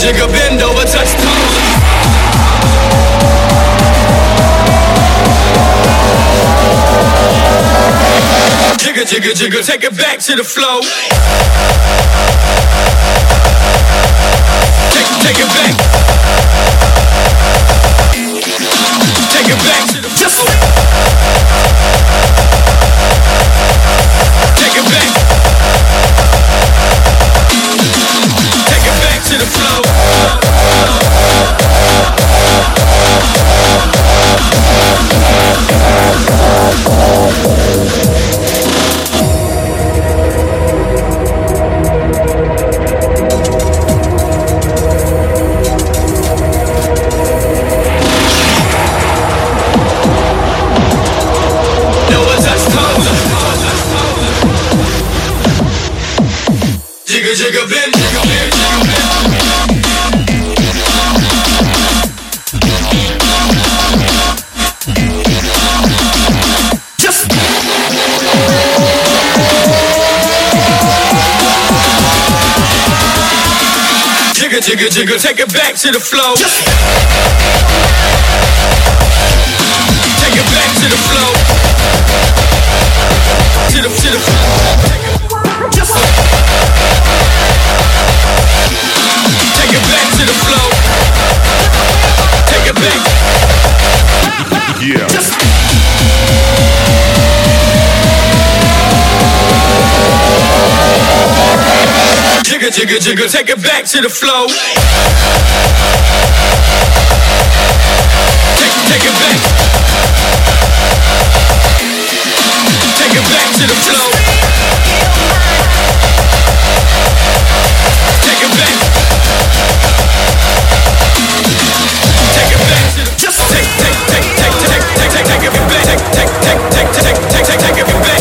jigger bend over, touch toes. Jigger, jigger, jigger, take it back to the flow. Take, take it back. Take it back to the flow. Take it back. to the flow. jigger, jigger, take it back to the flow. Take it back to the flow. To the, to the flow. jigger, jigger, jigger. Take it back to the flow. Take, it, take it back. Take it back to the flow. Take it back. Take it back to the. Just take, take, take, take, take, take, take, take it back. Take, take, take, take, take, take, take it back.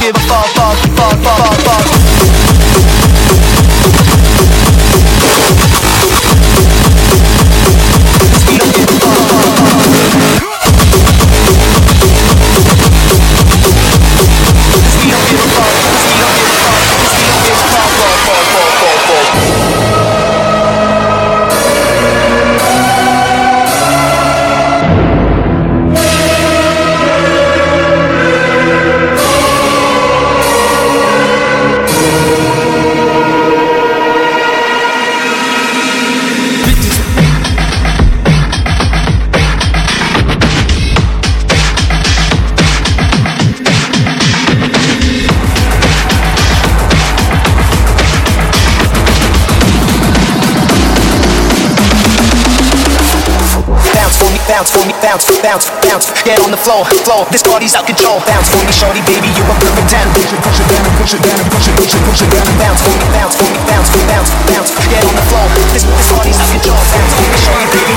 give a fuck, fuck, fuck, fuck, fuck. bounce, bounce, get on the floor, floor. This party's out control. Bounce for me, shorty, baby, you a perfect ten. Push it, push it down, push it down, push it, push it, push it down. Bounce for me, bounce for me, bounce, bounce, bounce. Get on the floor. This this party's out control. Bounce for me, shorty, baby.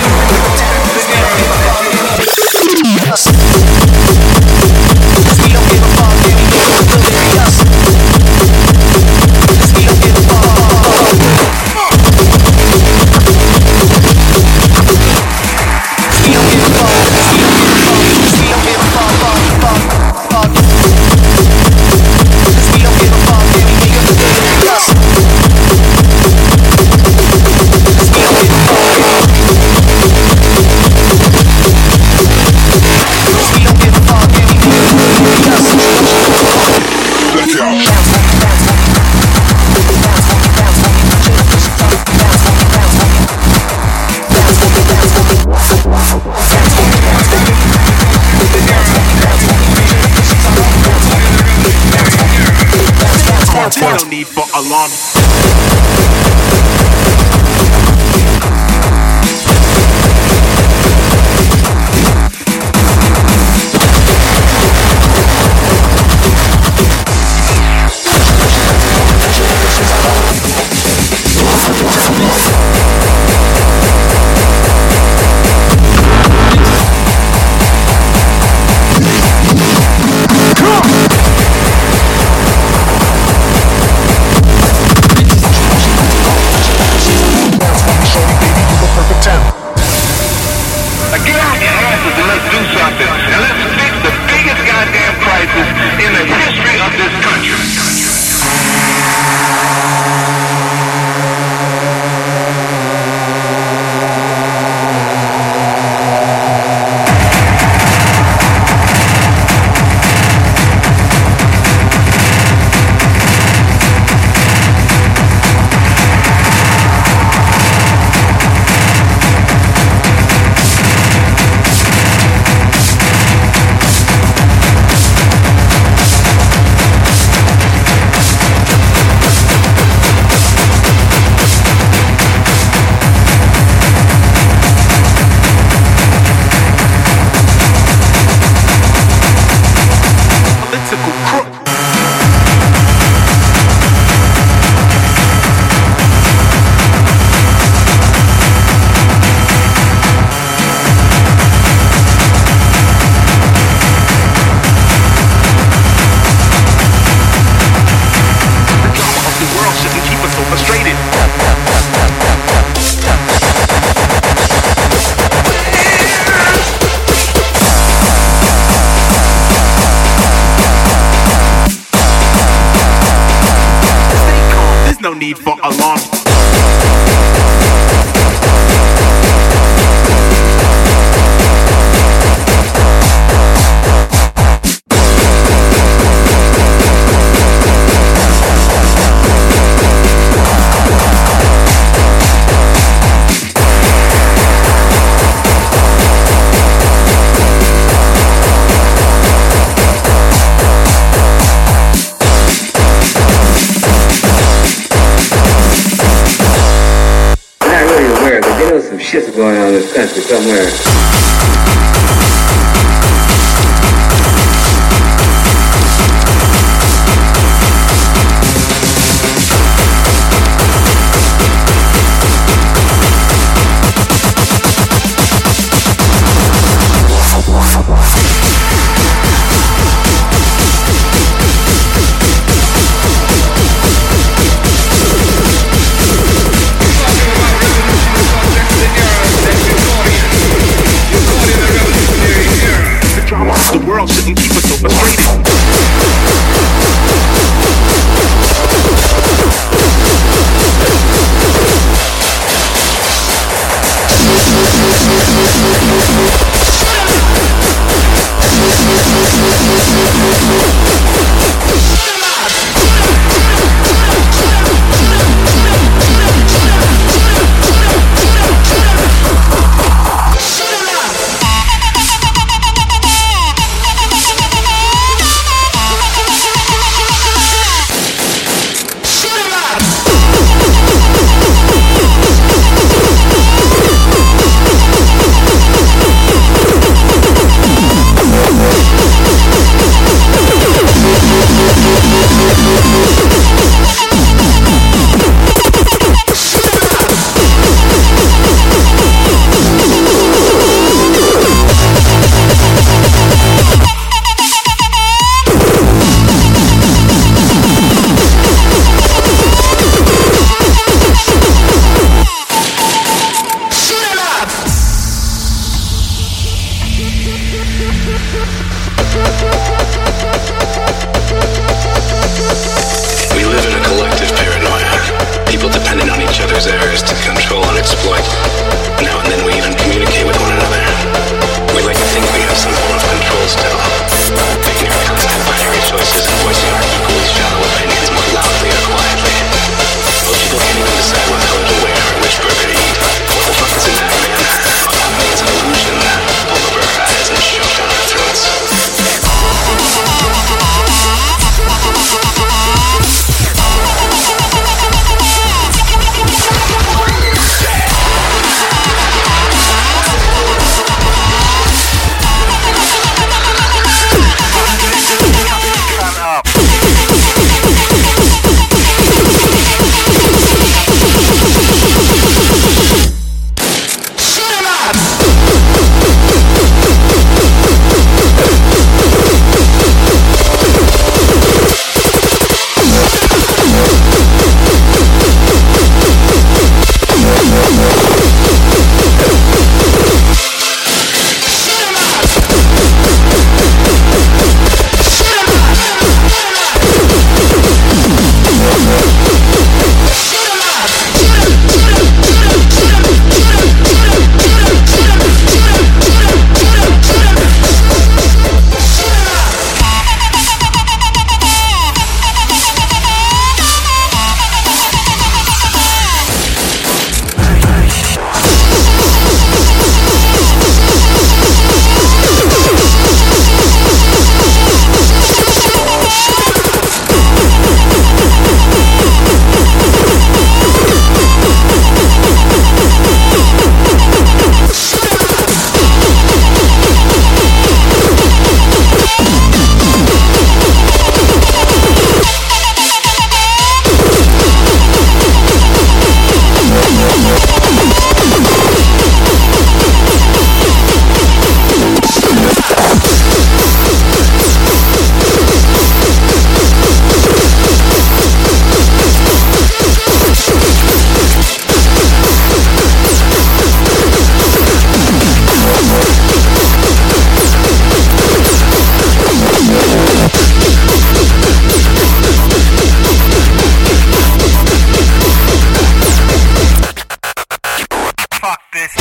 Babylon.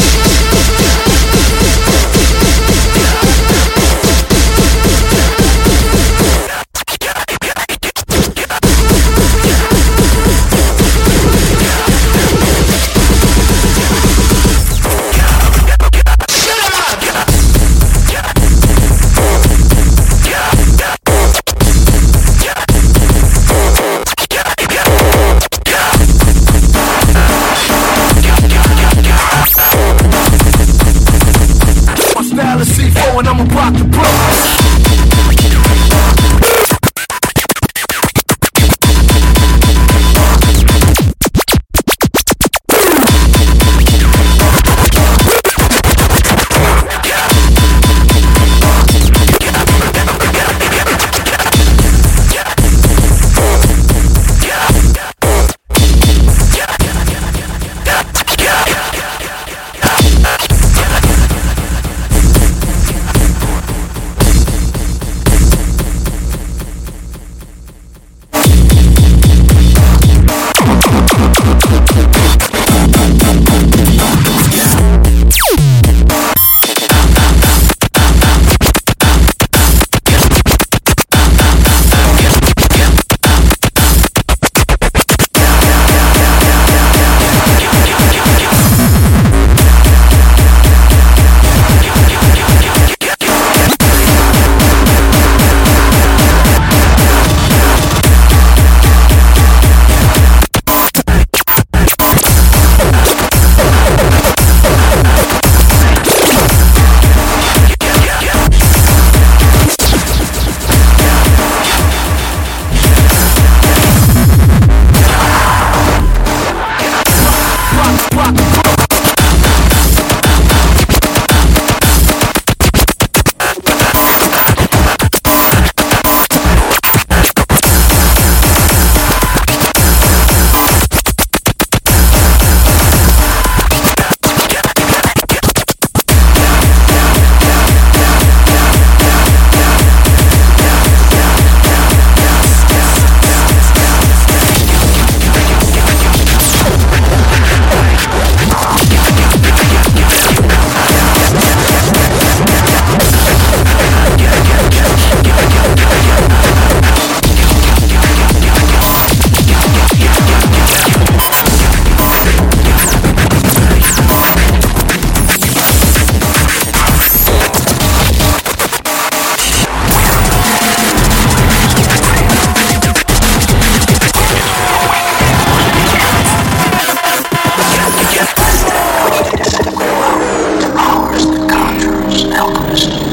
ハハハハ! Podcast.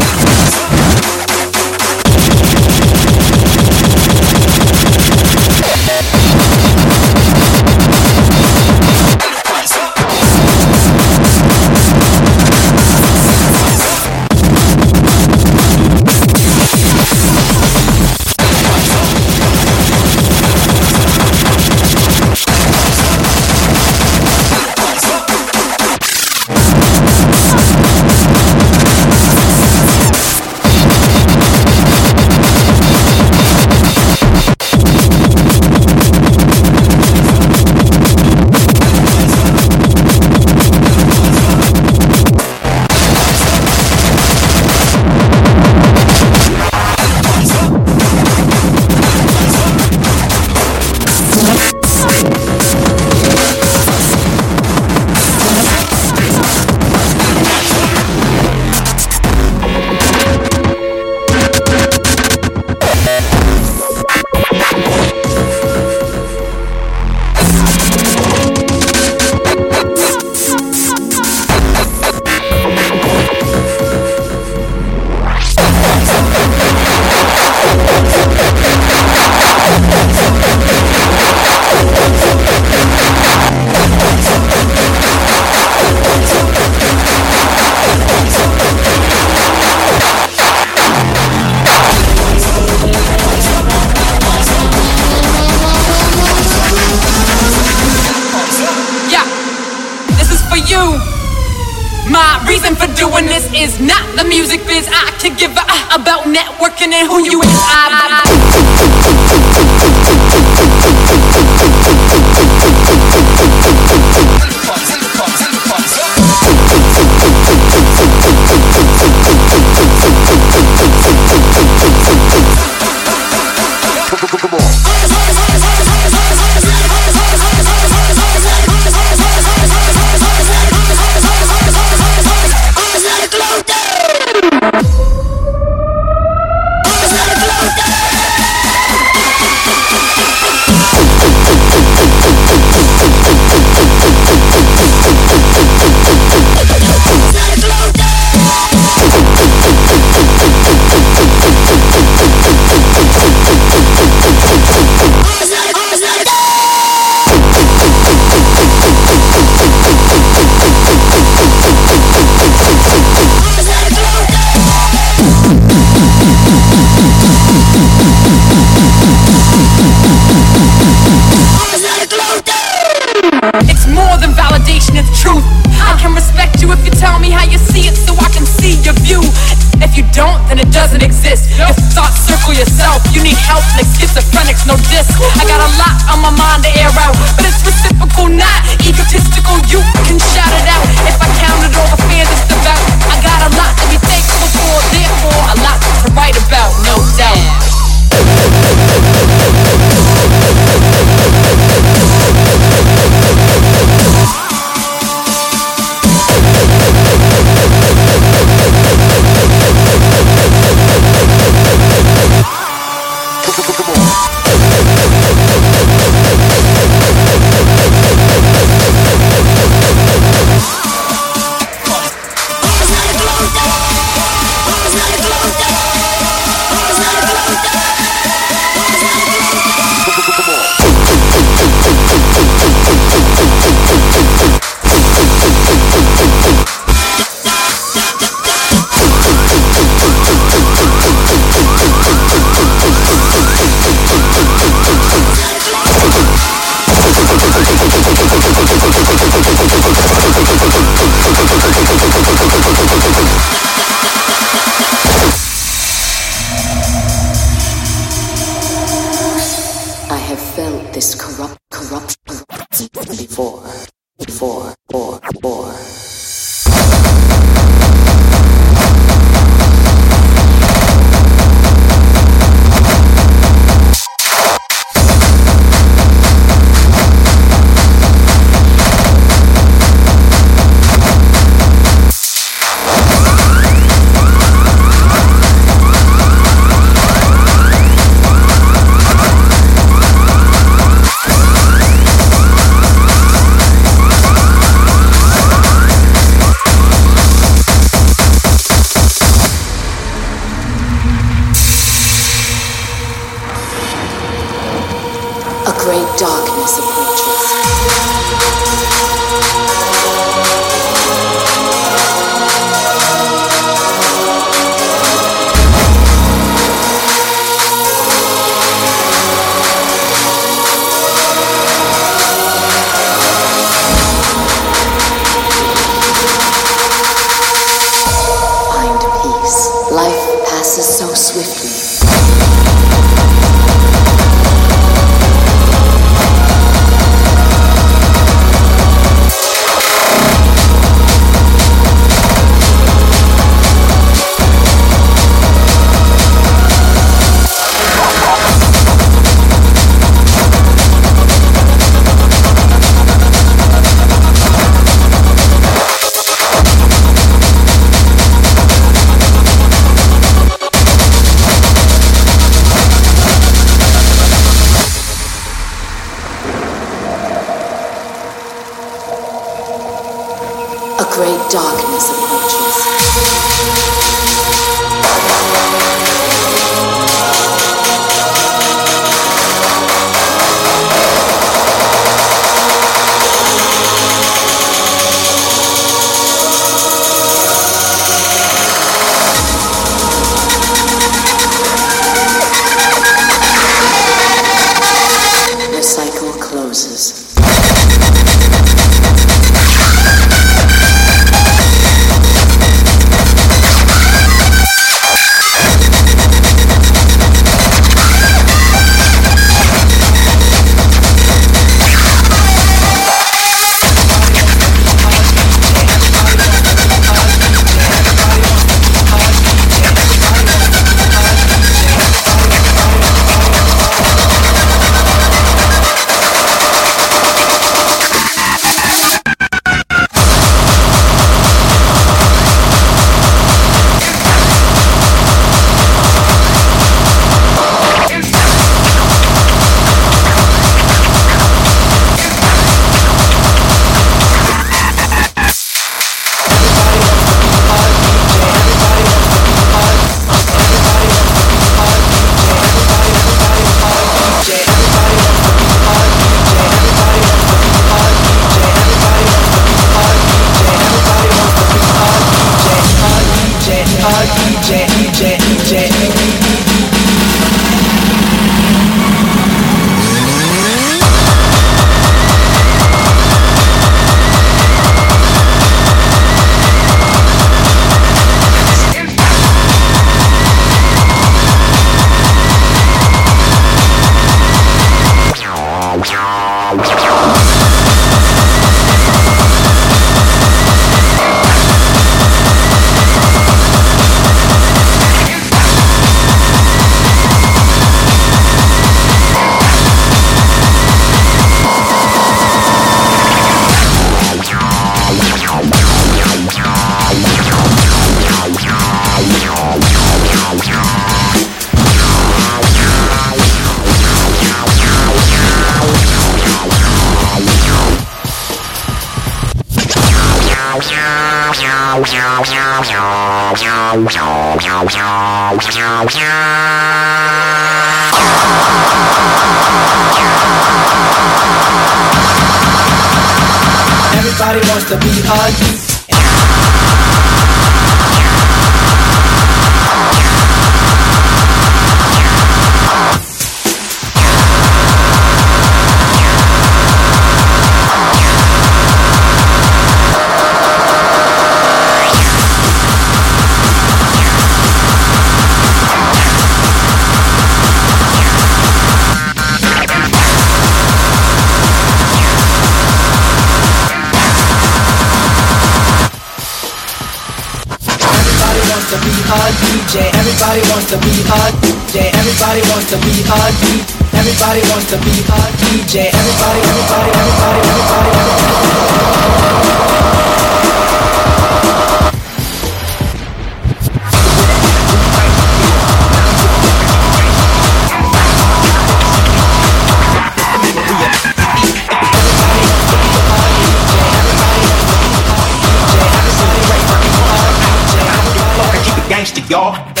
Gangster, y'all.